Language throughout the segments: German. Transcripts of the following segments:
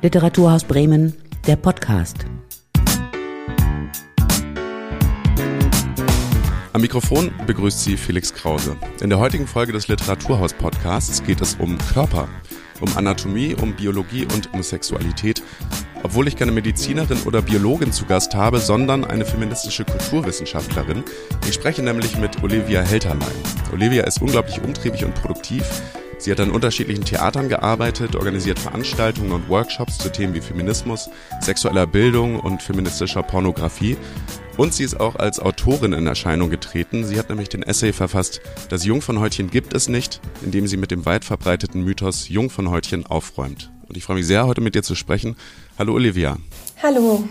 Literaturhaus Bremen, der Podcast. Am Mikrofon begrüßt Sie Felix Krause. In der heutigen Folge des Literaturhaus Podcasts geht es um Körper, um Anatomie, um Biologie und um Sexualität. Obwohl ich keine Medizinerin oder Biologin zu Gast habe, sondern eine feministische Kulturwissenschaftlerin. Ich spreche nämlich mit Olivia Helterlein. Olivia ist unglaublich umtriebig und produktiv. Sie hat an unterschiedlichen Theatern gearbeitet, organisiert Veranstaltungen und Workshops zu Themen wie Feminismus, sexueller Bildung und feministischer Pornografie. Und sie ist auch als Autorin in Erscheinung getreten. Sie hat nämlich den Essay verfasst, Das Jungfernhäutchen gibt es nicht, in dem sie mit dem weit verbreiteten Mythos Jungfernhäutchen aufräumt. Und ich freue mich sehr, heute mit dir zu sprechen. Hallo Olivia. Hallo.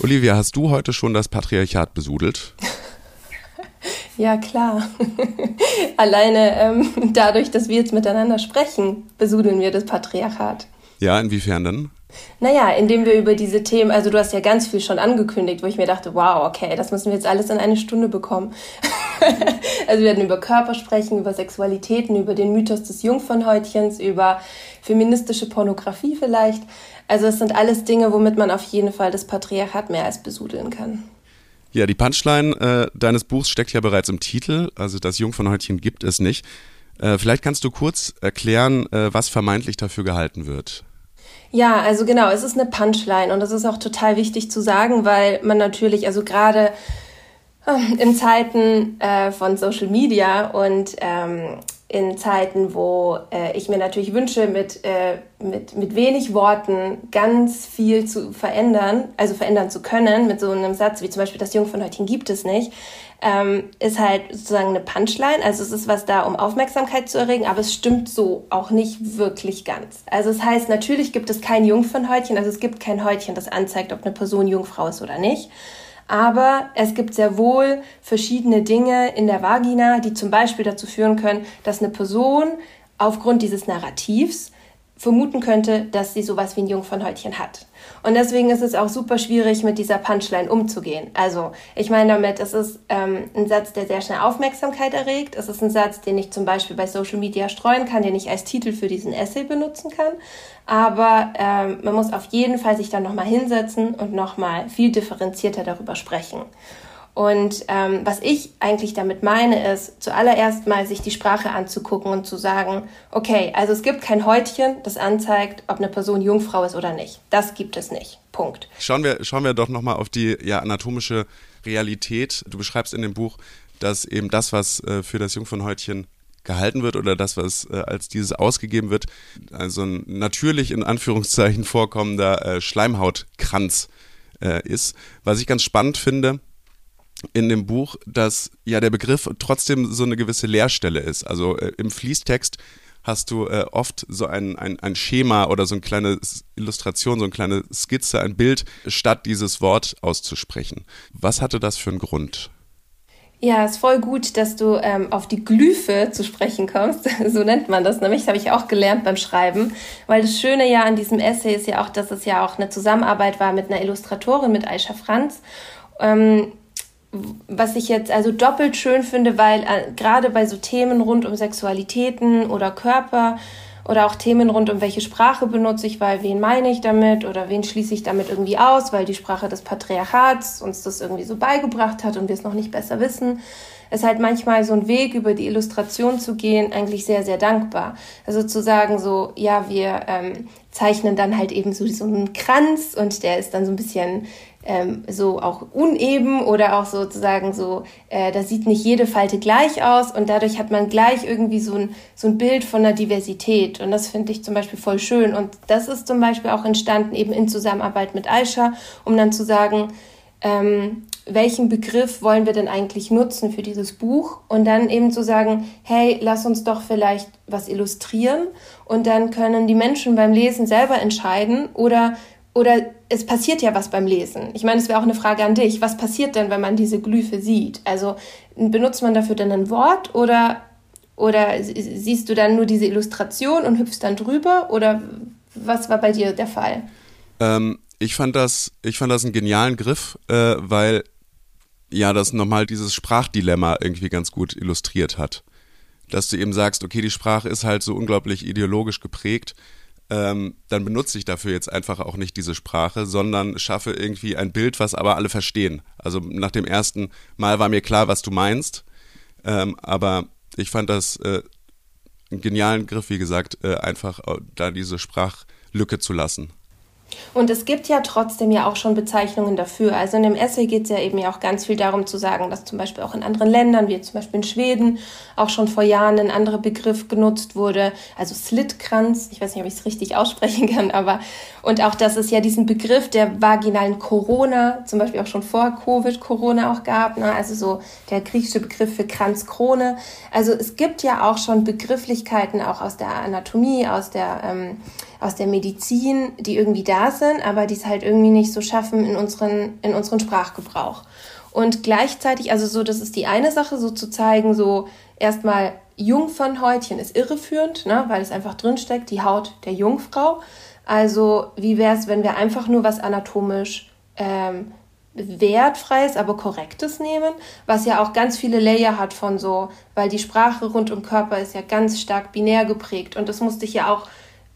Olivia, hast du heute schon das Patriarchat besudelt? Ja, klar. Alleine ähm, dadurch, dass wir jetzt miteinander sprechen, besudeln wir das Patriarchat. Ja, inwiefern denn? Naja, indem wir über diese Themen, also du hast ja ganz viel schon angekündigt, wo ich mir dachte, wow, okay, das müssen wir jetzt alles in eine Stunde bekommen. also wir werden über Körper sprechen, über Sexualitäten, über den Mythos des Jungfernhäutchens, über feministische Pornografie vielleicht. Also es sind alles Dinge, womit man auf jeden Fall das Patriarchat mehr als besudeln kann. Ja, die Punchline äh, deines Buchs steckt ja bereits im Titel, also das Jungfernhäutchen gibt es nicht. Äh, vielleicht kannst du kurz erklären, äh, was vermeintlich dafür gehalten wird. Ja, also genau, es ist eine Punchline und das ist auch total wichtig zu sagen, weil man natürlich, also gerade ähm, in Zeiten äh, von Social Media und ähm, in Zeiten, wo äh, ich mir natürlich wünsche, mit, äh, mit, mit wenig Worten ganz viel zu verändern, also verändern zu können, mit so einem Satz wie zum Beispiel das Jungfernhäutchen gibt es nicht, ähm, ist halt sozusagen eine Punchline. Also es ist was da, um Aufmerksamkeit zu erregen, aber es stimmt so auch nicht wirklich ganz. Also es heißt, natürlich gibt es kein Jungfernhäutchen, also es gibt kein Häutchen, das anzeigt, ob eine Person Jungfrau ist oder nicht. Aber es gibt sehr wohl verschiedene Dinge in der Vagina, die zum Beispiel dazu führen können, dass eine Person aufgrund dieses Narrativs vermuten könnte, dass sie sowas wie ein Jungfernhäutchen hat. Und deswegen ist es auch super schwierig, mit dieser Punchline umzugehen. Also ich meine damit, es ist ähm, ein Satz, der sehr schnell Aufmerksamkeit erregt. Es ist ein Satz, den ich zum Beispiel bei Social Media streuen kann, den ich als Titel für diesen Essay benutzen kann. Aber ähm, man muss auf jeden Fall sich dann nochmal hinsetzen und nochmal viel differenzierter darüber sprechen. Und ähm, was ich eigentlich damit meine, ist zuallererst mal sich die Sprache anzugucken und zu sagen, okay, also es gibt kein Häutchen, das anzeigt, ob eine Person Jungfrau ist oder nicht. Das gibt es nicht. Punkt. Schauen wir, schauen wir doch nochmal auf die ja, anatomische Realität. Du beschreibst in dem Buch, dass eben das, was äh, für das Jungfernhäutchen gehalten wird oder das, was äh, als dieses ausgegeben wird, also ein natürlich in Anführungszeichen vorkommender äh, Schleimhautkranz äh, ist. Was ich ganz spannend finde, in dem Buch, dass ja der Begriff trotzdem so eine gewisse Leerstelle ist. Also äh, im Fließtext hast du äh, oft so ein, ein, ein Schema oder so eine kleine Illustration, so eine kleine Skizze, ein Bild, statt dieses Wort auszusprechen. Was hatte das für einen Grund? Ja, ist voll gut, dass du ähm, auf die Glyphe zu sprechen kommst. so nennt man das nämlich. Das habe ich auch gelernt beim Schreiben. Weil das Schöne ja an diesem Essay ist ja auch, dass es ja auch eine Zusammenarbeit war mit einer Illustratorin, mit Aisha Franz. Ähm, was ich jetzt also doppelt schön finde, weil äh, gerade bei so Themen rund um Sexualitäten oder Körper oder auch Themen rund um welche Sprache benutze ich, weil wen meine ich damit oder wen schließe ich damit irgendwie aus, weil die Sprache des Patriarchats uns das irgendwie so beigebracht hat und wir es noch nicht besser wissen, ist halt manchmal so ein Weg über die Illustration zu gehen eigentlich sehr, sehr dankbar. Also zu sagen so, ja, wir ähm, zeichnen dann halt eben so, so einen Kranz und der ist dann so ein bisschen ähm, so auch uneben oder auch sozusagen so, äh, da sieht nicht jede Falte gleich aus und dadurch hat man gleich irgendwie so ein, so ein Bild von der Diversität und das finde ich zum Beispiel voll schön und das ist zum Beispiel auch entstanden eben in Zusammenarbeit mit Aisha, um dann zu sagen, ähm, welchen Begriff wollen wir denn eigentlich nutzen für dieses Buch und dann eben zu sagen, hey, lass uns doch vielleicht was illustrieren und dann können die Menschen beim Lesen selber entscheiden oder oder es passiert ja was beim Lesen. Ich meine, es wäre auch eine Frage an dich. Was passiert denn, wenn man diese Glyphe sieht? Also benutzt man dafür denn ein Wort oder, oder siehst du dann nur diese Illustration und hüpfst dann drüber? Oder was war bei dir der Fall? Ähm, ich, fand das, ich fand das einen genialen Griff, äh, weil ja das nochmal dieses Sprachdilemma irgendwie ganz gut illustriert hat. Dass du eben sagst, okay, die Sprache ist halt so unglaublich ideologisch geprägt ähm, dann benutze ich dafür jetzt einfach auch nicht diese Sprache, sondern schaffe irgendwie ein Bild, was aber alle verstehen. Also nach dem ersten Mal war mir klar, was du meinst, ähm, aber ich fand das äh, einen genialen Griff, wie gesagt, äh, einfach äh, da diese Sprachlücke zu lassen. Und es gibt ja trotzdem ja auch schon Bezeichnungen dafür. Also in dem Essay geht es ja eben ja auch ganz viel darum zu sagen, dass zum Beispiel auch in anderen Ländern, wie zum Beispiel in Schweden, auch schon vor Jahren ein anderer Begriff genutzt wurde. Also Slitkranz, ich weiß nicht, ob ich es richtig aussprechen kann, aber und auch, dass es ja diesen Begriff der vaginalen Corona, zum Beispiel auch schon vor Covid-Corona auch gab, ne? also so der griechische Begriff für Kranzkrone. Also es gibt ja auch schon Begrifflichkeiten auch aus der Anatomie, aus der ähm, aus der Medizin, die irgendwie da sind, aber die es halt irgendwie nicht so schaffen in unseren, in unseren Sprachgebrauch. Und gleichzeitig, also so, das ist die eine Sache, so zu zeigen, so erstmal Jungfernhäutchen ist irreführend, ne, weil es einfach drinsteckt, die Haut der Jungfrau. Also wie wäre es, wenn wir einfach nur was anatomisch ähm, wertfreies, aber korrektes nehmen, was ja auch ganz viele Layer hat von so, weil die Sprache rund um Körper ist ja ganz stark binär geprägt und das musste ich ja auch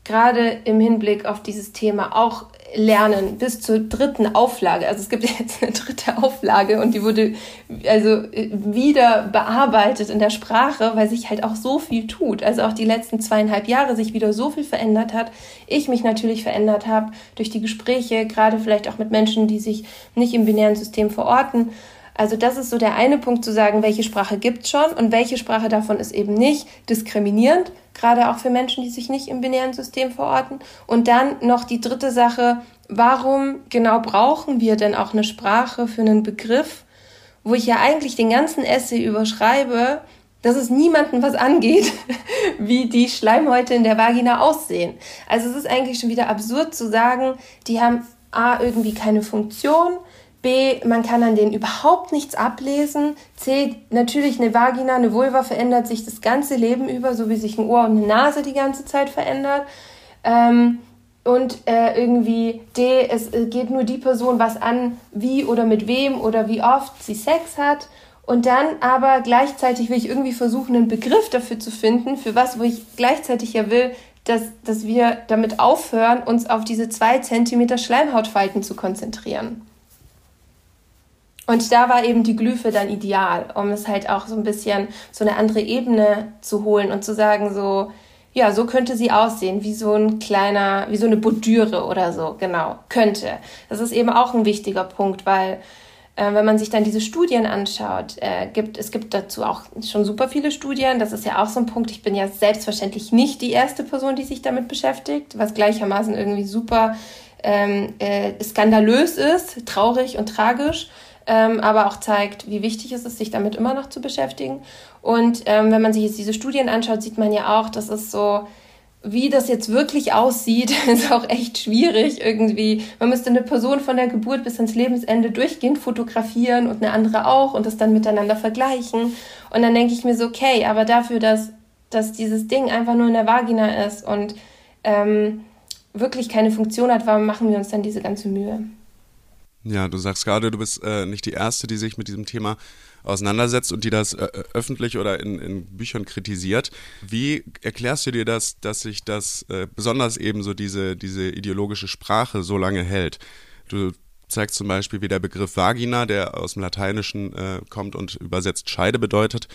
gerade im Hinblick auf dieses Thema auch lernen bis zur dritten Auflage. Also es gibt jetzt eine dritte Auflage und die wurde also wieder bearbeitet in der Sprache, weil sich halt auch so viel tut. Also auch die letzten zweieinhalb Jahre sich wieder so viel verändert hat. Ich mich natürlich verändert habe durch die Gespräche, gerade vielleicht auch mit Menschen, die sich nicht im binären System verorten. Also das ist so der eine Punkt zu sagen, welche Sprache gibt es schon und welche Sprache davon ist eben nicht diskriminierend, gerade auch für Menschen, die sich nicht im binären System verorten. Und dann noch die dritte Sache, warum genau brauchen wir denn auch eine Sprache für einen Begriff, wo ich ja eigentlich den ganzen Essay überschreibe, dass es niemanden was angeht, wie die Schleimhäute in der Vagina aussehen. Also es ist eigentlich schon wieder absurd zu sagen, die haben A irgendwie keine Funktion, B, man kann an denen überhaupt nichts ablesen. C, natürlich eine Vagina, eine Vulva verändert sich das ganze Leben über, so wie sich ein Ohr und eine Nase die ganze Zeit verändert. Ähm, und äh, irgendwie D, es geht nur die Person was an, wie oder mit wem oder wie oft sie Sex hat. Und dann aber gleichzeitig will ich irgendwie versuchen, einen Begriff dafür zu finden, für was, wo ich gleichzeitig ja will, dass, dass wir damit aufhören, uns auf diese zwei Zentimeter Schleimhautfalten zu konzentrieren. Und da war eben die Glyphe dann ideal, um es halt auch so ein bisschen so eine andere Ebene zu holen und zu sagen, so, ja, so könnte sie aussehen, wie so ein kleiner, wie so eine Bordüre oder so, genau, könnte. Das ist eben auch ein wichtiger Punkt, weil äh, wenn man sich dann diese Studien anschaut, äh, gibt es gibt dazu auch schon super viele Studien. Das ist ja auch so ein Punkt. Ich bin ja selbstverständlich nicht die erste Person, die sich damit beschäftigt, was gleichermaßen irgendwie super ähm, äh, skandalös ist, traurig und tragisch ähm, aber auch zeigt, wie wichtig es ist, sich damit immer noch zu beschäftigen. Und ähm, wenn man sich jetzt diese Studien anschaut, sieht man ja auch, dass es so, wie das jetzt wirklich aussieht, ist auch echt schwierig irgendwie. Man müsste eine Person von der Geburt bis ans Lebensende durchgehend fotografieren und eine andere auch und das dann miteinander vergleichen. Und dann denke ich mir so, okay, aber dafür, dass, dass dieses Ding einfach nur in der Vagina ist und ähm, wirklich keine Funktion hat, warum machen wir uns dann diese ganze Mühe? Ja, du sagst gerade, du bist äh, nicht die Erste, die sich mit diesem Thema auseinandersetzt und die das äh, äh, öffentlich oder in, in, Büchern kritisiert. Wie erklärst du dir das, dass sich das äh, besonders eben so diese, diese ideologische Sprache so lange hält? Du zeigst zum Beispiel, wie der Begriff Vagina, der aus dem Lateinischen äh, kommt und übersetzt Scheide bedeutet,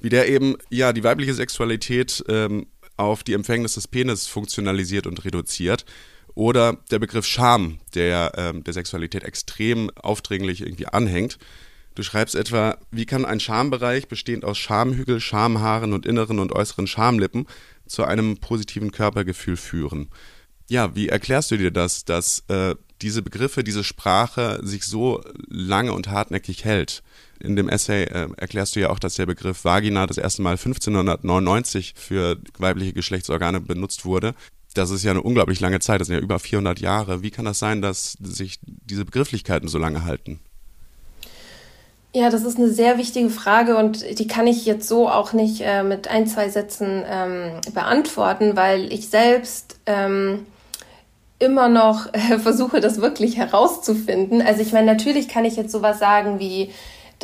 wie der eben ja die weibliche Sexualität ähm, auf die Empfängnis des Penis funktionalisiert und reduziert. Oder der Begriff Scham, der ähm, der Sexualität extrem aufdringlich irgendwie anhängt. Du schreibst etwa, wie kann ein Schambereich bestehend aus Schamhügel, Schamhaaren und inneren und äußeren Schamlippen zu einem positiven Körpergefühl führen? Ja, wie erklärst du dir das, dass äh, diese Begriffe, diese Sprache sich so lange und hartnäckig hält? In dem Essay äh, erklärst du ja auch, dass der Begriff Vagina das erste Mal 1599 für weibliche Geschlechtsorgane benutzt wurde das ist ja eine unglaublich lange Zeit, das sind ja über 400 Jahre. Wie kann das sein, dass sich diese Begrifflichkeiten so lange halten? Ja, das ist eine sehr wichtige Frage und die kann ich jetzt so auch nicht äh, mit ein, zwei Sätzen ähm, beantworten, weil ich selbst ähm, immer noch äh, versuche, das wirklich herauszufinden. Also ich meine, natürlich kann ich jetzt sowas sagen wie,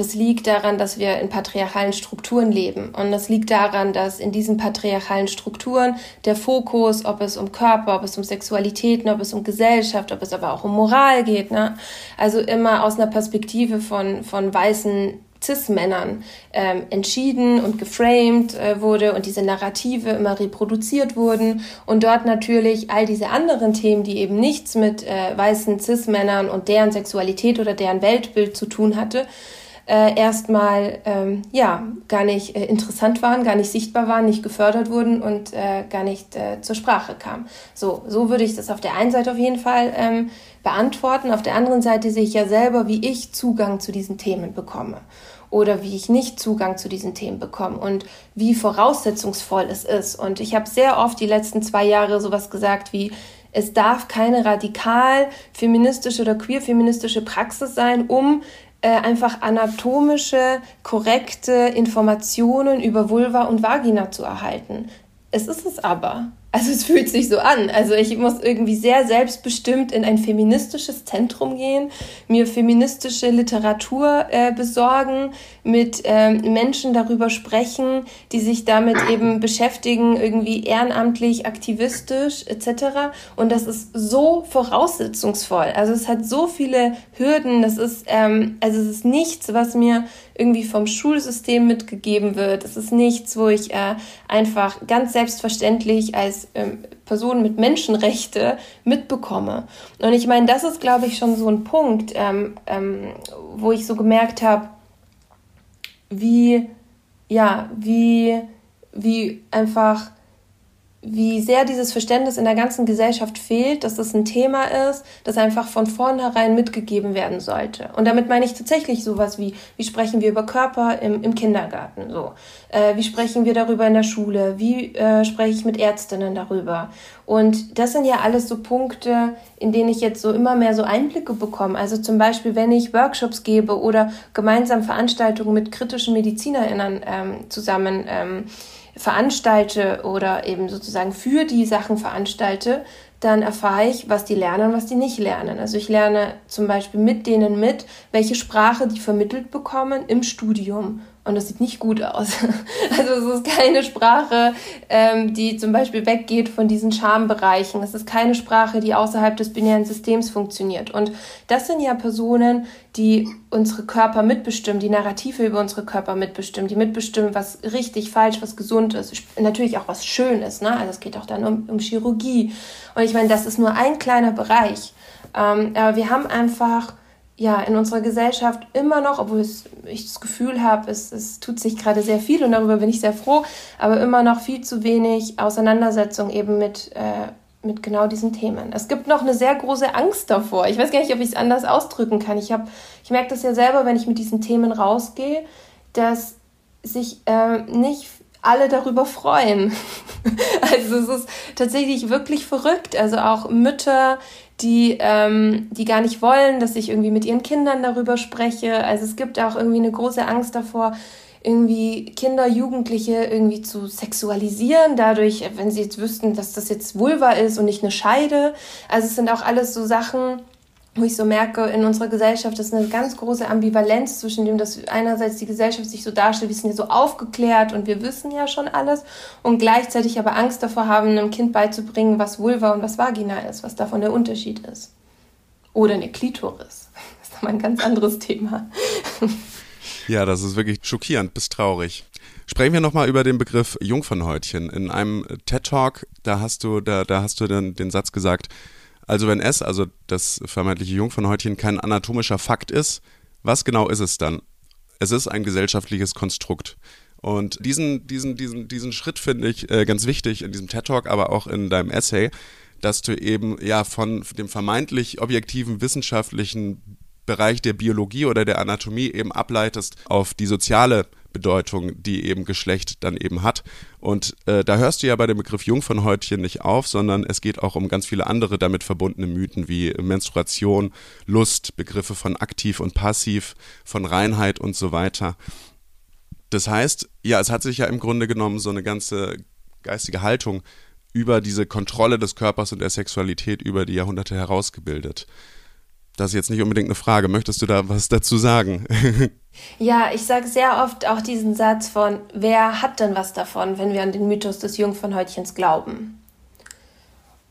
das liegt daran, dass wir in patriarchalen Strukturen leben. Und das liegt daran, dass in diesen patriarchalen Strukturen der Fokus, ob es um Körper, ob es um Sexualitäten, ob es um Gesellschaft, ob es aber auch um Moral geht, ne? also immer aus einer Perspektive von, von weißen Cis-Männern ähm, entschieden und geframed äh, wurde und diese Narrative immer reproduziert wurden und dort natürlich all diese anderen Themen, die eben nichts mit äh, weißen Cis-Männern und deren Sexualität oder deren Weltbild zu tun hatte, äh, erstmal ähm, ja gar nicht äh, interessant waren, gar nicht sichtbar waren, nicht gefördert wurden und äh, gar nicht äh, zur Sprache kamen. So, so würde ich das auf der einen Seite auf jeden Fall ähm, beantworten. Auf der anderen Seite sehe ich ja selber, wie ich Zugang zu diesen Themen bekomme oder wie ich nicht Zugang zu diesen Themen bekomme und wie voraussetzungsvoll es ist. Und ich habe sehr oft die letzten zwei Jahre sowas gesagt wie, es darf keine radikal feministische oder queer-feministische Praxis sein, um äh, einfach anatomische, korrekte Informationen über Vulva und Vagina zu erhalten. Es ist es aber. Also es fühlt sich so an. Also ich muss irgendwie sehr selbstbestimmt in ein feministisches Zentrum gehen, mir feministische Literatur äh, besorgen, mit ähm, Menschen darüber sprechen, die sich damit eben beschäftigen, irgendwie ehrenamtlich, aktivistisch etc. Und das ist so voraussetzungsvoll. Also es hat so viele Hürden. Das ist ähm, also es ist nichts, was mir irgendwie vom Schulsystem mitgegeben wird. Es ist nichts, wo ich äh, einfach ganz selbstverständlich als ähm, Person mit Menschenrechte mitbekomme. Und ich meine, das ist, glaube ich, schon so ein Punkt, ähm, ähm, wo ich so gemerkt habe, wie, ja, wie, wie einfach wie sehr dieses Verständnis in der ganzen Gesellschaft fehlt, dass das ein Thema ist, das einfach von vornherein mitgegeben werden sollte. Und damit meine ich tatsächlich sowas wie, wie sprechen wir über Körper im, im Kindergarten, so. Äh, wie sprechen wir darüber in der Schule? Wie äh, spreche ich mit Ärztinnen darüber? Und das sind ja alles so Punkte, in denen ich jetzt so immer mehr so Einblicke bekomme. Also zum Beispiel, wenn ich Workshops gebe oder gemeinsam Veranstaltungen mit kritischen MedizinerInnen ähm, zusammen ähm, veranstalte oder eben sozusagen für die Sachen veranstalte, dann erfahre ich, was die lernen und was die nicht lernen. Also ich lerne zum Beispiel mit denen mit, welche Sprache die vermittelt bekommen im Studium und das sieht nicht gut aus. Also es ist keine Sprache, ähm, die zum Beispiel weggeht von diesen Schambereichen. Es ist keine Sprache, die außerhalb des binären Systems funktioniert. Und das sind ja Personen, die unsere Körper mitbestimmen, die Narrative über unsere Körper mitbestimmen, die mitbestimmen, was richtig, falsch, was gesund ist. Natürlich auch was schön ist. Ne? Also es geht auch dann um, um Chirurgie. Und ich meine, das ist nur ein kleiner Bereich. Ähm, aber wir haben einfach ja, in unserer Gesellschaft immer noch, obwohl es, ich das Gefühl habe, es, es tut sich gerade sehr viel und darüber bin ich sehr froh, aber immer noch viel zu wenig Auseinandersetzung eben mit, äh, mit genau diesen Themen. Es gibt noch eine sehr große Angst davor. Ich weiß gar nicht, ob ich es anders ausdrücken kann. Ich, ich merke das ja selber, wenn ich mit diesen Themen rausgehe, dass sich äh, nicht alle darüber freuen. also es ist tatsächlich wirklich verrückt. Also auch Mütter, die, ähm, die gar nicht wollen, dass ich irgendwie mit ihren Kindern darüber spreche. Also es gibt auch irgendwie eine große Angst davor, irgendwie Kinder, Jugendliche irgendwie zu sexualisieren, dadurch, wenn sie jetzt wüssten, dass das jetzt Vulva ist und nicht eine Scheide. Also es sind auch alles so Sachen, wo ich so merke, in unserer Gesellschaft ist eine ganz große Ambivalenz zwischen dem, dass einerseits die Gesellschaft sich so darstellt, wir sind ja so aufgeklärt und wir wissen ja schon alles und gleichzeitig aber Angst davor haben, einem Kind beizubringen, was Vulva und was Vagina ist, was davon der Unterschied ist. Oder eine Klitoris. Das ist nochmal ein ganz anderes Thema. Ja, das ist wirklich schockierend bis traurig. Sprechen wir nochmal über den Begriff Jungfernhäutchen. In einem TED-Talk, da hast du, da, da hast du dann den Satz gesagt, also wenn S, also das vermeintliche Jungfernhäutchen, kein anatomischer Fakt ist, was genau ist es dann? Es ist ein gesellschaftliches Konstrukt. Und diesen, diesen, diesen, diesen Schritt finde ich äh, ganz wichtig in diesem TED Talk, aber auch in deinem Essay, dass du eben ja von dem vermeintlich objektiven wissenschaftlichen Bereich der Biologie oder der Anatomie eben ableitest auf die soziale Bedeutung, die eben Geschlecht dann eben hat. Und äh, da hörst du ja bei dem Begriff Jungfernhäutchen nicht auf, sondern es geht auch um ganz viele andere damit verbundene Mythen wie Menstruation, Lust, Begriffe von aktiv und passiv, von Reinheit und so weiter. Das heißt, ja, es hat sich ja im Grunde genommen so eine ganze geistige Haltung über diese Kontrolle des Körpers und der Sexualität über die Jahrhunderte herausgebildet. Das ist jetzt nicht unbedingt eine Frage. Möchtest du da was dazu sagen? ja, ich sage sehr oft auch diesen Satz von, wer hat denn was davon, wenn wir an den Mythos des Jungfernhäutchens glauben?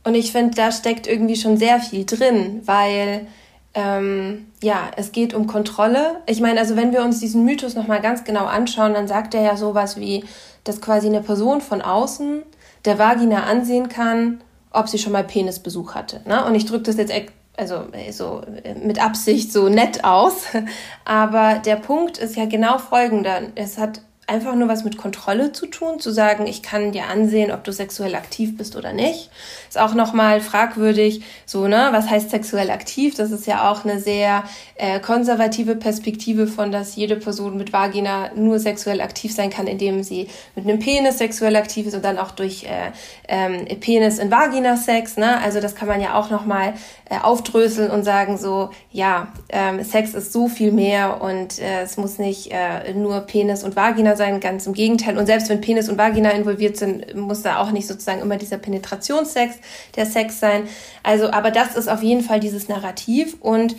Und ich finde, da steckt irgendwie schon sehr viel drin, weil ähm, ja, es geht um Kontrolle. Ich meine, also wenn wir uns diesen Mythos nochmal ganz genau anschauen, dann sagt er ja sowas wie, dass quasi eine Person von außen der Vagina ansehen kann, ob sie schon mal Penisbesuch hatte. Ne? Und ich drücke das jetzt also äh, so äh, mit Absicht so nett aus. Aber der Punkt ist ja genau folgender. Es hat einfach nur was mit Kontrolle zu tun, zu sagen, ich kann dir ansehen, ob du sexuell aktiv bist oder nicht. Ist auch nochmal fragwürdig, so, ne, was heißt sexuell aktiv? Das ist ja auch eine sehr äh, konservative Perspektive von, dass jede Person mit Vagina nur sexuell aktiv sein kann, indem sie mit einem Penis sexuell aktiv ist und dann auch durch äh, ähm, Penis in Vagina Sex, ne? Also das kann man ja auch nochmal äh, aufdröseln und sagen so, ja, ähm, Sex ist so viel mehr und äh, es muss nicht äh, nur Penis und Vagina sein, ganz im Gegenteil. Und selbst wenn Penis und Vagina involviert sind, muss da auch nicht sozusagen immer dieser Penetrationssex der Sex sein. Also, aber das ist auf jeden Fall dieses Narrativ. Und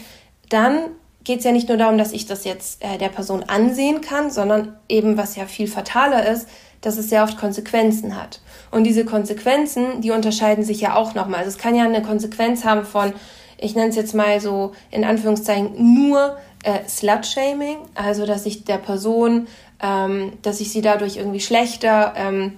dann geht es ja nicht nur darum, dass ich das jetzt äh, der Person ansehen kann, sondern eben, was ja viel fataler ist, dass es sehr oft Konsequenzen hat. Und diese Konsequenzen, die unterscheiden sich ja auch nochmal. Also es kann ja eine Konsequenz haben von, ich nenne es jetzt mal so in Anführungszeichen nur äh, Slut-Shaming, also dass ich der Person, ähm, dass ich sie dadurch irgendwie schlechter ähm,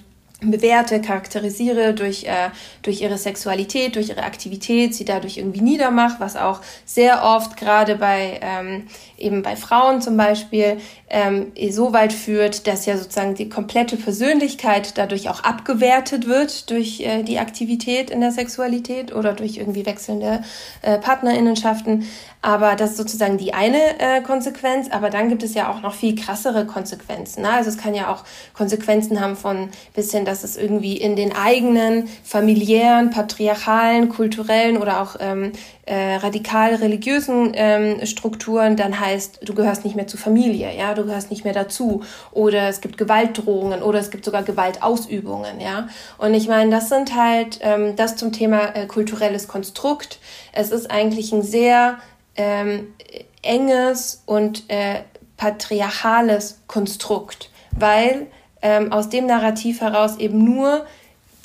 bewerte, charakterisiere durch, äh, durch ihre Sexualität, durch ihre Aktivität, sie dadurch irgendwie niedermache, was auch sehr oft gerade bei ähm, eben bei Frauen zum Beispiel ähm, so weit führt, dass ja sozusagen die komplette Persönlichkeit dadurch auch abgewertet wird durch äh, die Aktivität in der Sexualität oder durch irgendwie wechselnde äh, Partnerinnenschaften. Aber das ist sozusagen die eine äh, Konsequenz. Aber dann gibt es ja auch noch viel krassere Konsequenzen. Ne? Also es kann ja auch Konsequenzen haben von bisschen, dass es irgendwie in den eigenen familiären, patriarchalen, kulturellen oder auch ähm, äh, radikal religiösen ähm, Strukturen dann heißt, du gehörst nicht mehr zur Familie, ja, du gehörst nicht mehr dazu oder es gibt Gewaltdrohungen oder es gibt sogar Gewaltausübungen, ja. Und ich meine, das sind halt ähm, das zum Thema äh, kulturelles Konstrukt. Es ist eigentlich ein sehr ähm, enges und äh, patriarchales Konstrukt, weil ähm, aus dem Narrativ heraus eben nur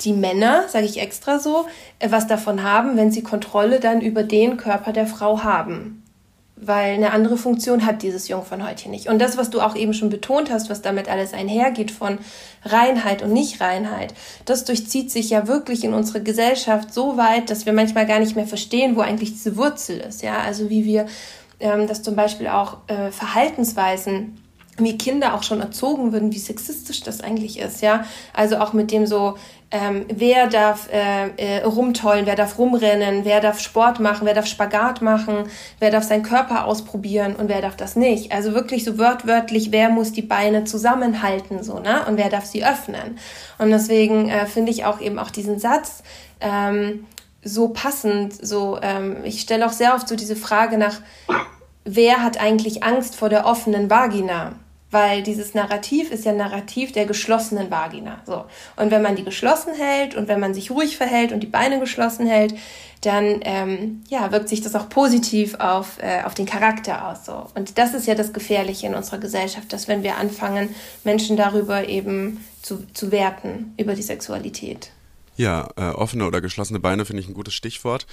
die Männer, sage ich extra so, äh, was davon haben, wenn sie Kontrolle dann über den Körper der Frau haben. Weil eine andere Funktion hat dieses Jungfernhäutchen nicht. Und das, was du auch eben schon betont hast, was damit alles einhergeht von Reinheit und Nichtreinheit, das durchzieht sich ja wirklich in unsere Gesellschaft so weit, dass wir manchmal gar nicht mehr verstehen, wo eigentlich diese Wurzel ist. Ja, also wie wir ähm, das zum Beispiel auch äh, Verhaltensweisen wie Kinder auch schon erzogen würden, wie sexistisch das eigentlich ist, ja. Also auch mit dem so, ähm, wer darf äh, äh, rumtollen, wer darf rumrennen, wer darf Sport machen, wer darf Spagat machen, wer darf seinen Körper ausprobieren und wer darf das nicht. Also wirklich so wörtwörtlich, wer muss die Beine zusammenhalten, so, ne? Und wer darf sie öffnen. Und deswegen äh, finde ich auch eben auch diesen Satz, ähm, so passend, so, ähm, ich stelle auch sehr oft so diese Frage nach, wer hat eigentlich Angst vor der offenen Vagina? Weil dieses Narrativ ist ja ein Narrativ der geschlossenen Vagina. So. Und wenn man die geschlossen hält und wenn man sich ruhig verhält und die Beine geschlossen hält, dann ähm, ja, wirkt sich das auch positiv auf, äh, auf den Charakter aus. So. Und das ist ja das Gefährliche in unserer Gesellschaft, dass wenn wir anfangen, Menschen darüber eben zu, zu werten, über die Sexualität. Ja, äh, offene oder geschlossene Beine finde ich ein gutes Stichwort.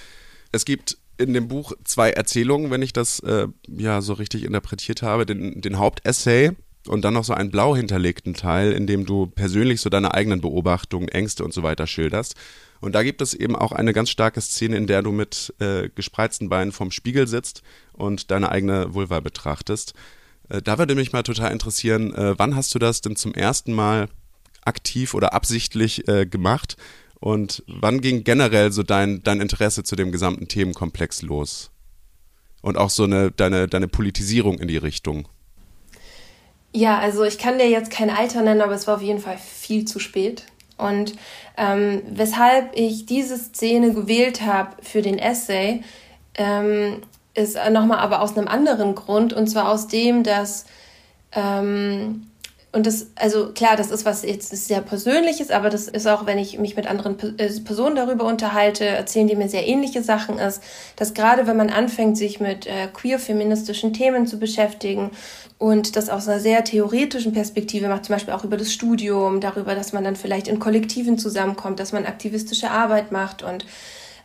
Es gibt in dem Buch zwei Erzählungen, wenn ich das äh, ja so richtig interpretiert habe. Den, den Hauptessay, und dann noch so einen blau hinterlegten Teil, in dem du persönlich so deine eigenen Beobachtungen, Ängste und so weiter schilderst. Und da gibt es eben auch eine ganz starke Szene, in der du mit äh, gespreizten Beinen vorm Spiegel sitzt und deine eigene Vulva betrachtest. Äh, da würde mich mal total interessieren, äh, wann hast du das denn zum ersten Mal aktiv oder absichtlich äh, gemacht? Und wann ging generell so dein, dein Interesse zu dem gesamten Themenkomplex los? Und auch so eine, deine, deine Politisierung in die Richtung? Ja, also ich kann dir jetzt kein Alter nennen, aber es war auf jeden Fall viel zu spät. Und ähm, weshalb ich diese Szene gewählt habe für den Essay, ähm, ist nochmal aber aus einem anderen Grund, und zwar aus dem, dass, ähm, und das, also klar, das ist was jetzt sehr Persönliches, aber das ist auch, wenn ich mich mit anderen äh, Personen darüber unterhalte, erzählen die mir sehr ähnliche Sachen, ist, dass gerade wenn man anfängt, sich mit äh, queer-feministischen Themen zu beschäftigen und das aus einer sehr theoretischen Perspektive macht, zum Beispiel auch über das Studium, darüber, dass man dann vielleicht in Kollektiven zusammenkommt, dass man aktivistische Arbeit macht und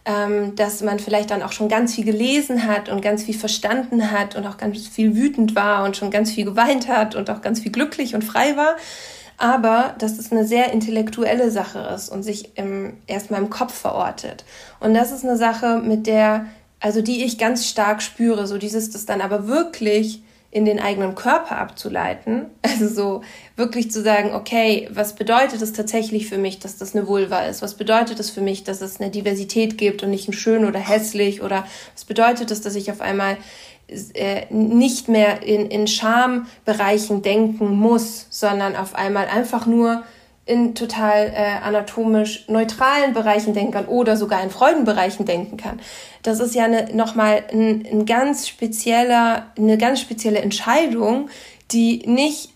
ähm, dass man vielleicht dann auch schon ganz viel gelesen hat und ganz viel verstanden hat und auch ganz viel wütend war und schon ganz viel geweint hat und auch ganz viel glücklich und frei war. Aber dass es eine sehr intellektuelle Sache ist und sich im, erstmal im Kopf verortet. Und das ist eine Sache, mit der, also die ich ganz stark spüre, so dieses, das dann aber wirklich in den eigenen Körper abzuleiten. Also so wirklich zu sagen, okay, was bedeutet es tatsächlich für mich, dass das eine Vulva ist? Was bedeutet es für mich, dass es eine Diversität gibt und nicht ein schön oder hässlich? Oder was bedeutet es, dass ich auf einmal äh, nicht mehr in, in Schambereichen denken muss, sondern auf einmal einfach nur in total äh, anatomisch neutralen Bereichen denken kann oder sogar in Freudenbereichen denken kann. Das ist ja eine, nochmal ein, ein ganz spezieller, eine ganz spezielle Entscheidung, die nicht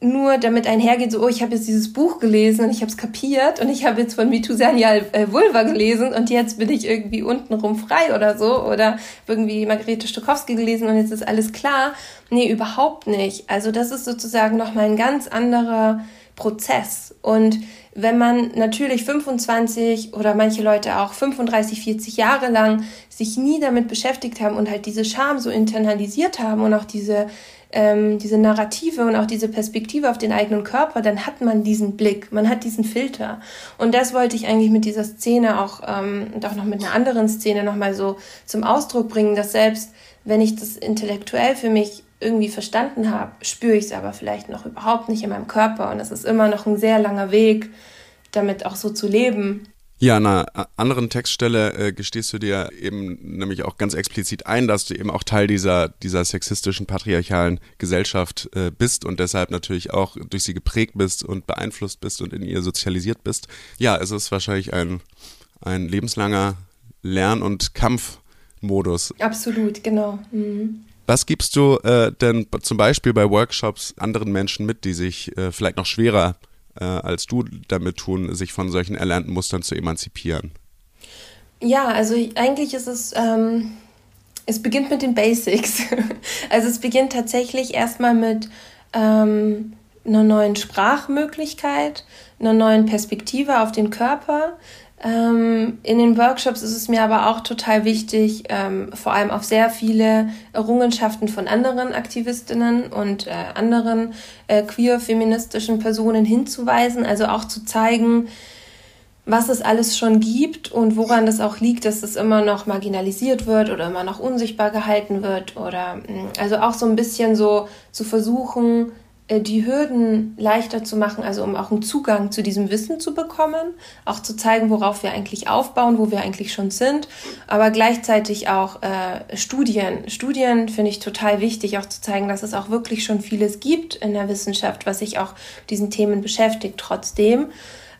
nur damit einhergeht, so, oh, ich habe jetzt dieses Buch gelesen und ich habe es kapiert und ich habe jetzt von Mithusianial äh, Vulva gelesen und jetzt bin ich irgendwie untenrum frei oder so oder irgendwie Margarete Stokowski gelesen und jetzt ist alles klar. Nee, überhaupt nicht. Also das ist sozusagen nochmal ein ganz anderer Prozess. Und wenn man natürlich 25 oder manche Leute auch 35, 40 Jahre lang sich nie damit beschäftigt haben und halt diese Scham so internalisiert haben und auch diese, ähm, diese Narrative und auch diese Perspektive auf den eigenen Körper, dann hat man diesen Blick, man hat diesen Filter. Und das wollte ich eigentlich mit dieser Szene auch ähm, und auch noch mit einer anderen Szene nochmal so zum Ausdruck bringen, dass selbst wenn ich das intellektuell für mich irgendwie verstanden habe, spüre ich es aber vielleicht noch überhaupt nicht in meinem Körper. Und es ist immer noch ein sehr langer Weg, damit auch so zu leben. Ja, an einer anderen Textstelle äh, gestehst du dir eben nämlich auch ganz explizit ein, dass du eben auch Teil dieser, dieser sexistischen, patriarchalen Gesellschaft äh, bist und deshalb natürlich auch durch sie geprägt bist und beeinflusst bist und in ihr sozialisiert bist. Ja, es ist wahrscheinlich ein, ein lebenslanger Lern- und Kampfmodus. Absolut, genau. Mhm. Was gibst du äh, denn zum Beispiel bei Workshops anderen Menschen mit, die sich äh, vielleicht noch schwerer äh, als du damit tun, sich von solchen erlernten Mustern zu emanzipieren? Ja, also eigentlich ist es, ähm, es beginnt mit den Basics. also es beginnt tatsächlich erstmal mit ähm, einer neuen Sprachmöglichkeit, einer neuen Perspektive auf den Körper, in den Workshops ist es mir aber auch total wichtig, ähm, vor allem auf sehr viele Errungenschaften von anderen Aktivistinnen und äh, anderen äh, queer-feministischen Personen hinzuweisen, also auch zu zeigen, was es alles schon gibt und woran das auch liegt, dass es immer noch marginalisiert wird oder immer noch unsichtbar gehalten wird oder mm, also auch so ein bisschen so zu versuchen, die Hürden leichter zu machen, also um auch einen Zugang zu diesem Wissen zu bekommen, auch zu zeigen, worauf wir eigentlich aufbauen, wo wir eigentlich schon sind, aber gleichzeitig auch äh, Studien. Studien finde ich total wichtig, auch zu zeigen, dass es auch wirklich schon vieles gibt in der Wissenschaft, was sich auch diesen Themen beschäftigt trotzdem.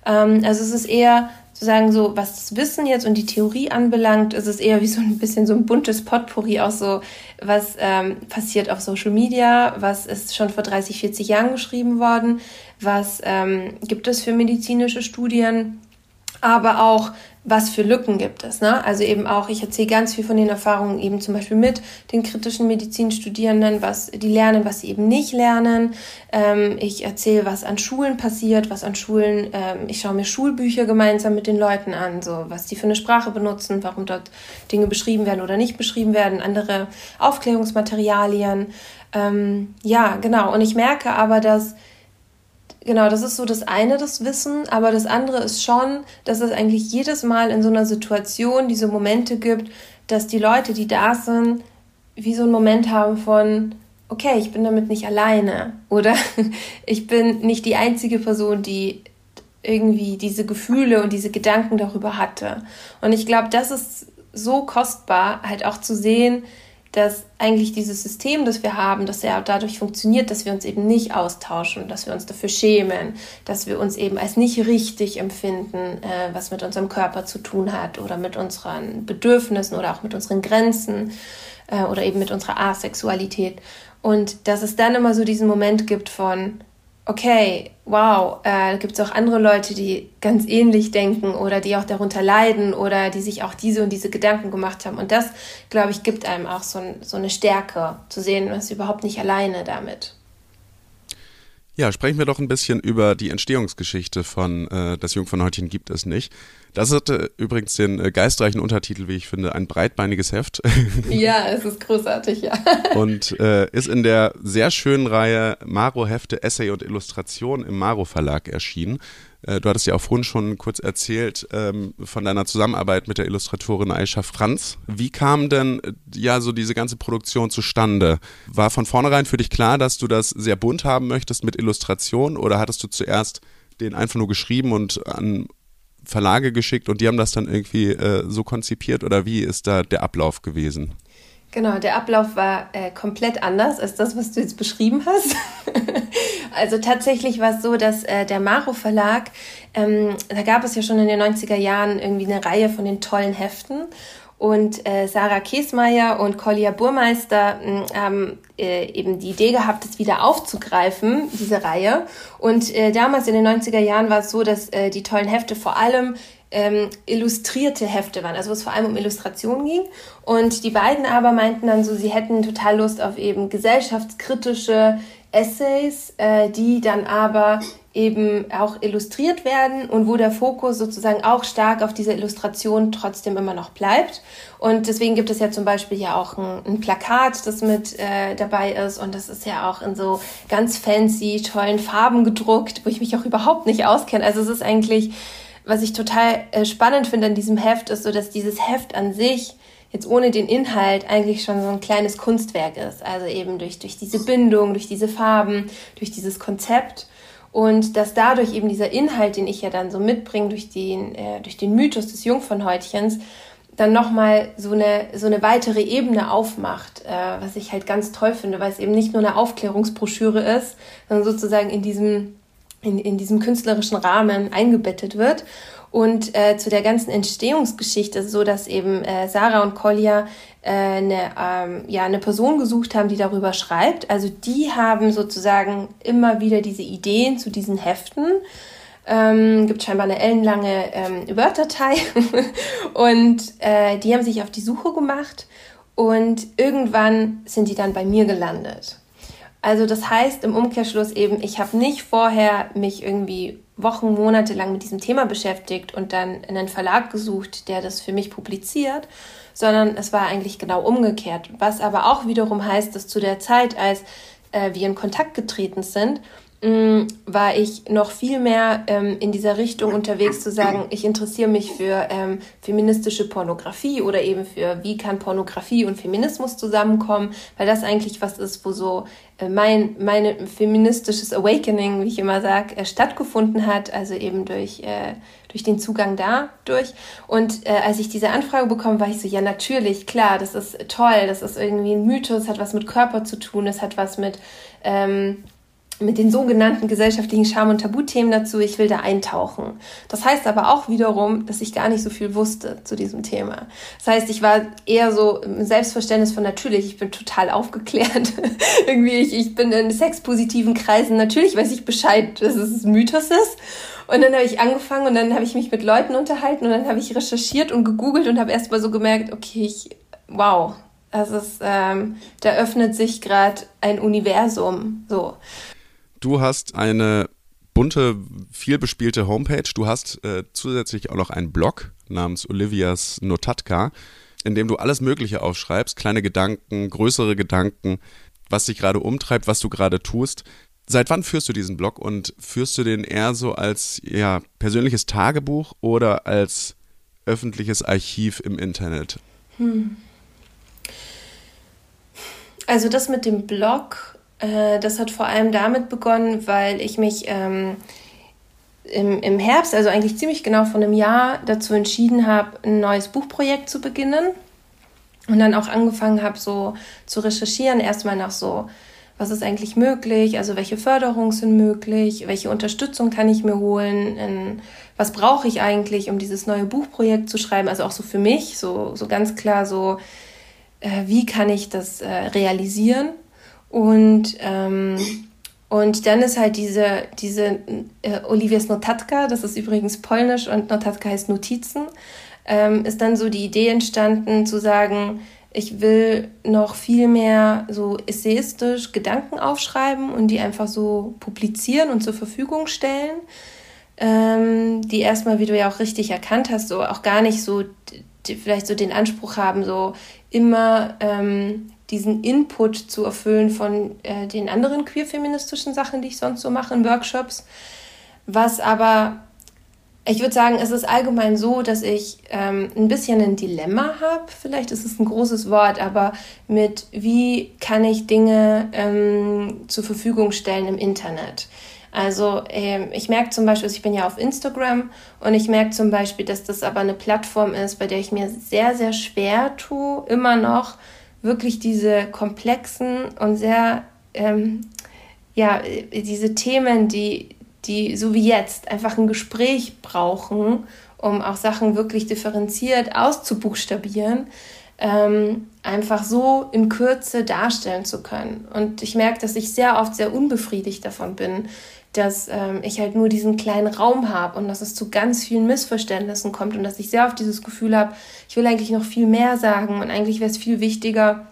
Ähm, also es ist eher sozusagen so, was das Wissen jetzt und die Theorie anbelangt, ist es eher wie so ein bisschen so ein buntes Potpourri aus so, was ähm, passiert auf Social Media, was ist schon vor 30, 40 Jahren geschrieben worden, was ähm, gibt es für medizinische Studien, aber auch was für Lücken gibt es. Ne? Also eben auch, ich erzähle ganz viel von den Erfahrungen eben zum Beispiel mit den kritischen Medizinstudierenden, was die lernen, was sie eben nicht lernen. Ähm, ich erzähle, was an Schulen passiert, was an Schulen, ähm, ich schaue mir Schulbücher gemeinsam mit den Leuten an, so was die für eine Sprache benutzen, warum dort Dinge beschrieben werden oder nicht beschrieben werden, andere Aufklärungsmaterialien. Ähm, ja, genau. Und ich merke aber, dass Genau, das ist so das eine, das Wissen, aber das andere ist schon, dass es eigentlich jedes Mal in so einer Situation diese Momente gibt, dass die Leute, die da sind, wie so einen Moment haben von, okay, ich bin damit nicht alleine oder ich bin nicht die einzige Person, die irgendwie diese Gefühle und diese Gedanken darüber hatte. Und ich glaube, das ist so kostbar, halt auch zu sehen, dass eigentlich dieses System, das wir haben, das ja dadurch funktioniert, dass wir uns eben nicht austauschen, dass wir uns dafür schämen, dass wir uns eben als nicht richtig empfinden, äh, was mit unserem Körper zu tun hat oder mit unseren Bedürfnissen oder auch mit unseren Grenzen äh, oder eben mit unserer Asexualität. Und dass es dann immer so diesen Moment gibt von, okay, wow, äh, gibt es auch andere Leute, die ganz ähnlich denken oder die auch darunter leiden oder die sich auch diese und diese Gedanken gemacht haben. Und das, glaube ich, gibt einem auch so, so eine Stärke zu sehen, man ist überhaupt nicht alleine damit. Ja, sprechen wir doch ein bisschen über die Entstehungsgeschichte von äh, Das Jungfernhäutchen gibt es nicht. Das hatte übrigens den äh, geistreichen Untertitel, wie ich finde, ein breitbeiniges Heft. Ja, es ist großartig, ja. Und äh, ist in der sehr schönen Reihe Maro Hefte, Essay und Illustration im Maro Verlag erschienen. Äh, du hattest ja auch vorhin schon kurz erzählt ähm, von deiner Zusammenarbeit mit der Illustratorin Aisha Franz. Wie kam denn äh, ja so diese ganze Produktion zustande? War von vornherein für dich klar, dass du das sehr bunt haben möchtest mit Illustration oder hattest du zuerst den einfach nur geschrieben und an Verlage geschickt und die haben das dann irgendwie äh, so konzipiert oder wie ist da der Ablauf gewesen? Genau, der Ablauf war äh, komplett anders als das, was du jetzt beschrieben hast. also tatsächlich war es so, dass äh, der Maro Verlag, ähm, da gab es ja schon in den 90er Jahren irgendwie eine Reihe von den tollen Heften. Und äh, Sarah Kiesmeier und Kolja Burmeister hm, haben äh, eben die Idee gehabt, das wieder aufzugreifen, diese Reihe. Und äh, damals in den 90er Jahren war es so, dass äh, die tollen Hefte vor allem ähm, illustrierte Hefte waren, also wo es vor allem um Illustrationen ging. Und die beiden aber meinten dann so, sie hätten total Lust auf eben gesellschaftskritische Essays, äh, die dann aber eben auch illustriert werden und wo der Fokus sozusagen auch stark auf dieser Illustration trotzdem immer noch bleibt. Und deswegen gibt es ja zum Beispiel ja auch ein, ein Plakat, das mit äh, dabei ist und das ist ja auch in so ganz fancy, tollen Farben gedruckt, wo ich mich auch überhaupt nicht auskenne. Also es ist eigentlich was ich total äh, spannend finde an diesem Heft, ist so, dass dieses Heft an sich jetzt ohne den Inhalt eigentlich schon so ein kleines Kunstwerk ist. Also eben durch, durch diese Bindung, durch diese Farben, durch dieses Konzept. Und dass dadurch eben dieser Inhalt, den ich ja dann so mitbringe, durch den, äh, durch den Mythos des Jungfernhäutchens, dann nochmal so eine, so eine weitere Ebene aufmacht, äh, was ich halt ganz toll finde, weil es eben nicht nur eine Aufklärungsbroschüre ist, sondern sozusagen in diesem in, in diesem künstlerischen Rahmen eingebettet wird. Und äh, zu der ganzen Entstehungsgeschichte so, dass eben äh, Sarah und Kolja äh, eine, ähm, ja, eine Person gesucht haben, die darüber schreibt. Also die haben sozusagen immer wieder diese Ideen zu diesen Heften. Ähm, gibt scheinbar eine ellenlange ähm, Word-Datei. und äh, die haben sich auf die Suche gemacht und irgendwann sind die dann bei mir gelandet. Also das heißt im Umkehrschluss eben, ich habe nicht vorher mich irgendwie Wochen, Monate lang mit diesem Thema beschäftigt und dann einen Verlag gesucht, der das für mich publiziert, sondern es war eigentlich genau umgekehrt. Was aber auch wiederum heißt, dass zu der Zeit, als äh, wir in Kontakt getreten sind, Mm, war ich noch viel mehr ähm, in dieser Richtung unterwegs zu sagen, ich interessiere mich für ähm, feministische Pornografie oder eben für, wie kann Pornografie und Feminismus zusammenkommen, weil das eigentlich was ist, wo so äh, mein meine feministisches Awakening, wie ich immer sage, äh, stattgefunden hat, also eben durch, äh, durch den Zugang dadurch. Und äh, als ich diese Anfrage bekommen, war ich so, ja natürlich, klar, das ist toll, das ist irgendwie ein Mythos, hat was mit Körper zu tun, es hat was mit... Ähm, mit den sogenannten gesellschaftlichen Scham- und Tabuthemen dazu. Ich will da eintauchen. Das heißt aber auch wiederum, dass ich gar nicht so viel wusste zu diesem Thema. Das heißt, ich war eher so im Selbstverständnis von natürlich, ich bin total aufgeklärt. Irgendwie, ich, ich bin in sexpositiven Kreisen. Natürlich weiß ich Bescheid, dass es ein Mythos ist. Und dann habe ich angefangen und dann habe ich mich mit Leuten unterhalten und dann habe ich recherchiert und gegoogelt und habe erst mal so gemerkt, okay, ich, wow, das ist, ähm, da öffnet sich gerade ein Universum. So. Du hast eine bunte, vielbespielte Homepage. Du hast äh, zusätzlich auch noch einen Blog namens Olivias Notatka, in dem du alles Mögliche aufschreibst, kleine Gedanken, größere Gedanken, was dich gerade umtreibt, was du gerade tust. Seit wann führst du diesen Blog und führst du den eher so als ja, persönliches Tagebuch oder als öffentliches Archiv im Internet? Hm. Also das mit dem Blog äh, das hat vor allem damit begonnen, weil ich mich ähm, im, im Herbst, also eigentlich ziemlich genau vor einem Jahr, dazu entschieden habe, ein neues Buchprojekt zu beginnen. Und dann auch angefangen habe, so zu recherchieren, erstmal nach so, was ist eigentlich möglich, also welche Förderungen sind möglich, welche Unterstützung kann ich mir holen, in, was brauche ich eigentlich, um dieses neue Buchprojekt zu schreiben, also auch so für mich, so, so ganz klar so, äh, wie kann ich das äh, realisieren und ähm, Und dann ist halt diese, diese äh, Oliviers Notatka, das ist übrigens polnisch und Notatka heißt Notizen, ähm, ist dann so die Idee entstanden zu sagen, ich will noch viel mehr so essayistisch Gedanken aufschreiben und die einfach so publizieren und zur Verfügung stellen. Ähm, die erstmal, wie du ja auch richtig erkannt hast, so auch gar nicht so vielleicht so den Anspruch haben, so immer ähm, diesen Input zu erfüllen von äh, den anderen queer-feministischen Sachen, die ich sonst so mache in Workshops. Was aber, ich würde sagen, es ist allgemein so, dass ich ähm, ein bisschen ein Dilemma habe. Vielleicht ist es ein großes Wort, aber mit wie kann ich Dinge ähm, zur Verfügung stellen im Internet. Also ähm, ich merke zum Beispiel, also ich bin ja auf Instagram und ich merke zum Beispiel, dass das aber eine Plattform ist, bei der ich mir sehr, sehr schwer tue, immer noch wirklich diese komplexen und sehr, ähm, ja, diese Themen, die, die so wie jetzt einfach ein Gespräch brauchen, um auch Sachen wirklich differenziert auszubuchstabieren, ähm, einfach so in Kürze darstellen zu können. Und ich merke, dass ich sehr oft sehr unbefriedigt davon bin, dass ähm, ich halt nur diesen kleinen Raum habe und dass es zu ganz vielen Missverständnissen kommt und dass ich sehr oft dieses Gefühl habe, ich will eigentlich noch viel mehr sagen und eigentlich wäre es viel wichtiger,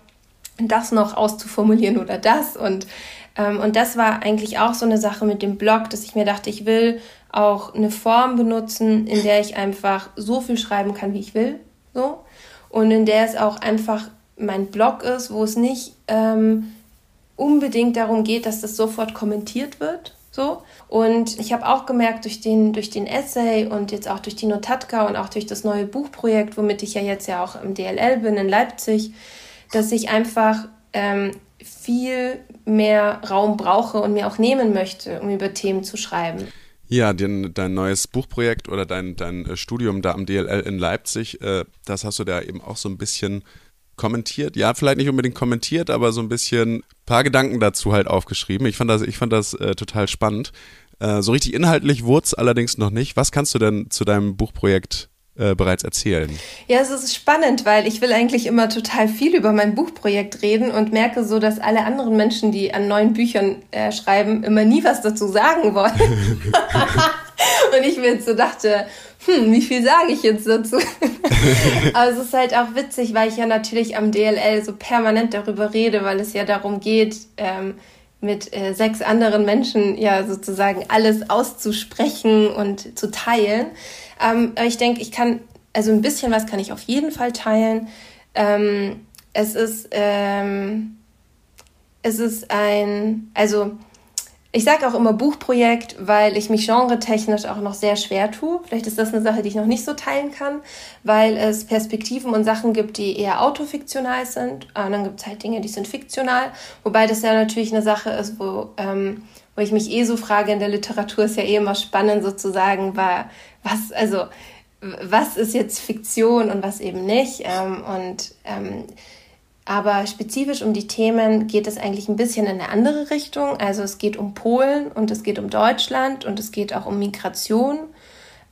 das noch auszuformulieren oder das. Und, ähm, und das war eigentlich auch so eine Sache mit dem Blog, dass ich mir dachte, ich will auch eine Form benutzen, in der ich einfach so viel schreiben kann, wie ich will. So. Und in der es auch einfach mein Blog ist, wo es nicht ähm, unbedingt darum geht, dass das sofort kommentiert wird, so. Und ich habe auch gemerkt durch den, durch den Essay und jetzt auch durch die Notatka und auch durch das neue Buchprojekt, womit ich ja jetzt ja auch im DLL bin in Leipzig, dass ich einfach ähm, viel mehr Raum brauche und mir auch nehmen möchte, um über Themen zu schreiben. Ja, den, dein neues Buchprojekt oder dein, dein äh, Studium da am DLL in Leipzig, äh, das hast du da eben auch so ein bisschen kommentiert. Ja, vielleicht nicht unbedingt kommentiert, aber so ein bisschen paar Gedanken dazu halt aufgeschrieben. Ich fand das, ich fand das äh, total spannend. Äh, so richtig inhaltlich wurde es allerdings noch nicht. Was kannst du denn zu deinem Buchprojekt äh, bereits erzählen? Ja, es ist spannend, weil ich will eigentlich immer total viel über mein Buchprojekt reden und merke so, dass alle anderen Menschen, die an neuen Büchern äh, schreiben, immer nie was dazu sagen wollen. und ich mir jetzt so dachte, hm, wie viel sage ich jetzt dazu? Aber es ist halt auch witzig, weil ich ja natürlich am DLL so permanent darüber rede, weil es ja darum geht, ähm, mit äh, sechs anderen Menschen ja sozusagen alles auszusprechen und zu teilen. Ähm, aber ich denke, ich kann, also ein bisschen was kann ich auf jeden Fall teilen. Ähm, es ist, ähm, es ist ein, also ich sage auch immer Buchprojekt, weil ich mich genretechnisch auch noch sehr schwer tue. Vielleicht ist das eine Sache, die ich noch nicht so teilen kann, weil es Perspektiven und Sachen gibt, die eher autofiktional sind. Und dann gibt es halt Dinge, die sind fiktional. Wobei das ja natürlich eine Sache ist, wo, ähm, wo ich mich eh so frage, in der Literatur ist ja eh immer spannend sozusagen, war, was, also, was ist jetzt Fiktion und was eben nicht. Ähm, und ähm, aber spezifisch um die Themen geht es eigentlich ein bisschen in eine andere Richtung. Also es geht um Polen und es geht um Deutschland und es geht auch um Migration.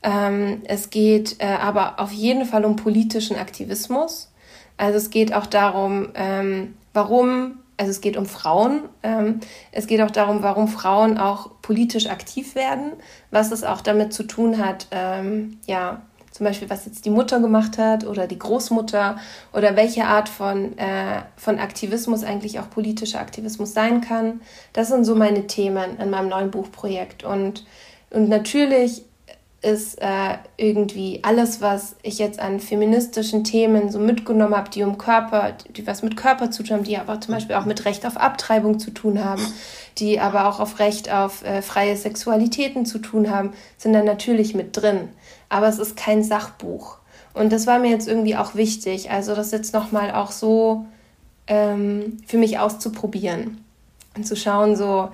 Ähm, es geht äh, aber auf jeden Fall um politischen Aktivismus. Also es geht auch darum, ähm, warum, also es geht um Frauen. Ähm, es geht auch darum, warum Frauen auch politisch aktiv werden, was es auch damit zu tun hat, ja, zum Beispiel was jetzt die Mutter gemacht hat oder die Großmutter oder welche Art von, äh, von Aktivismus eigentlich auch politischer Aktivismus sein kann. Das sind so meine Themen in meinem neuen Buchprojekt. Und, und natürlich ist äh, irgendwie alles, was ich jetzt an feministischen Themen so mitgenommen habe, die um Körper, die was mit Körper zu tun haben, die aber zum Beispiel auch mit Recht auf Abtreibung zu tun haben, die aber auch auf Recht auf äh, freie Sexualitäten zu tun haben, sind dann natürlich mit drin aber es ist kein Sachbuch. Und das war mir jetzt irgendwie auch wichtig, also das jetzt nochmal auch so ähm, für mich auszuprobieren und zu schauen, so,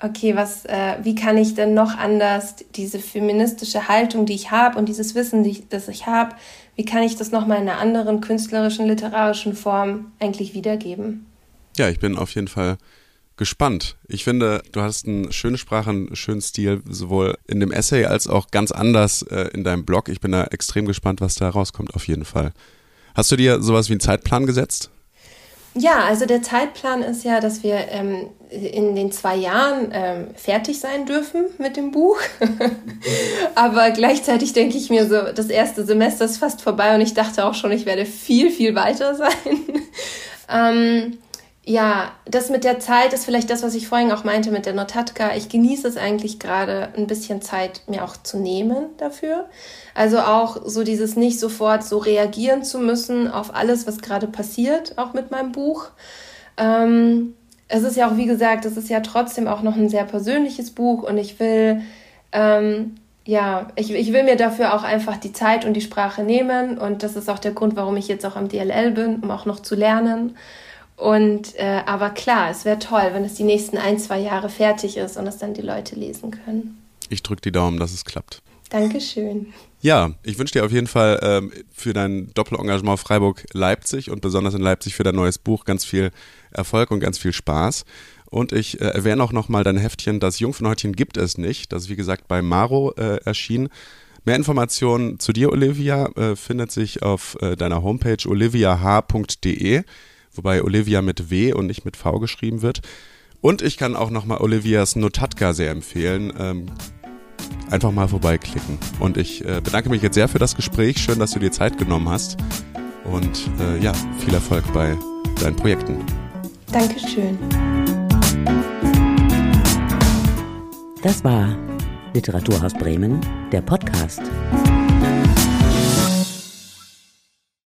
okay, was, äh, wie kann ich denn noch anders diese feministische Haltung, die ich habe und dieses Wissen, die ich, das ich habe, wie kann ich das nochmal in einer anderen künstlerischen, literarischen Form eigentlich wiedergeben? Ja, ich bin auf jeden Fall gespannt. Ich finde, du hast eine schöne Sprache, einen schönen Stil, sowohl in dem Essay als auch ganz anders äh, in deinem Blog. Ich bin da extrem gespannt, was da rauskommt, auf jeden Fall. Hast du dir sowas wie einen Zeitplan gesetzt? ja, also der Zeitplan ist ja, dass wir ähm, in den zwei Jahren ähm, fertig sein dürfen mit dem Buch. Aber gleichzeitig denke ich mir so, das erste Semester ist fast vorbei und ich dachte auch schon, ich werde viel, viel weiter sein. ähm, ja, das mit der Zeit ist vielleicht das, was ich vorhin auch meinte mit der Notatka. Ich genieße es eigentlich gerade, ein bisschen Zeit mir auch zu nehmen dafür. Also auch so dieses nicht sofort so reagieren zu müssen auf alles, was gerade passiert, auch mit meinem Buch. Ähm, es ist ja auch, wie gesagt, es ist ja trotzdem auch noch ein sehr persönliches Buch und ich will, ähm, ja, ich, ich will mir dafür auch einfach die Zeit und die Sprache nehmen und das ist auch der Grund, warum ich jetzt auch am DLL bin, um auch noch zu lernen. Und äh, aber klar, es wäre toll, wenn es die nächsten ein, zwei Jahre fertig ist und es dann die Leute lesen können. Ich drücke die Daumen, dass es klappt. Dankeschön. Ja, ich wünsche dir auf jeden Fall ähm, für dein Doppelengagement Freiburg-Leipzig und besonders in Leipzig für dein neues Buch ganz viel Erfolg und ganz viel Spaß. Und ich äh, erwähne auch nochmal dein Heftchen, das Jungfernhäutchen gibt es nicht. Das ist wie gesagt bei Maro äh, erschienen. Mehr Informationen zu dir, Olivia, äh, findet sich auf äh, deiner Homepage oliviah.de wobei Olivia mit W und nicht mit V geschrieben wird. Und ich kann auch nochmal Olivias Notatka sehr empfehlen. Ähm, einfach mal vorbeiklicken. Und ich äh, bedanke mich jetzt sehr für das Gespräch. Schön, dass du dir Zeit genommen hast. Und äh, ja, viel Erfolg bei deinen Projekten. Dankeschön. Das war Literaturhaus Bremen, der Podcast.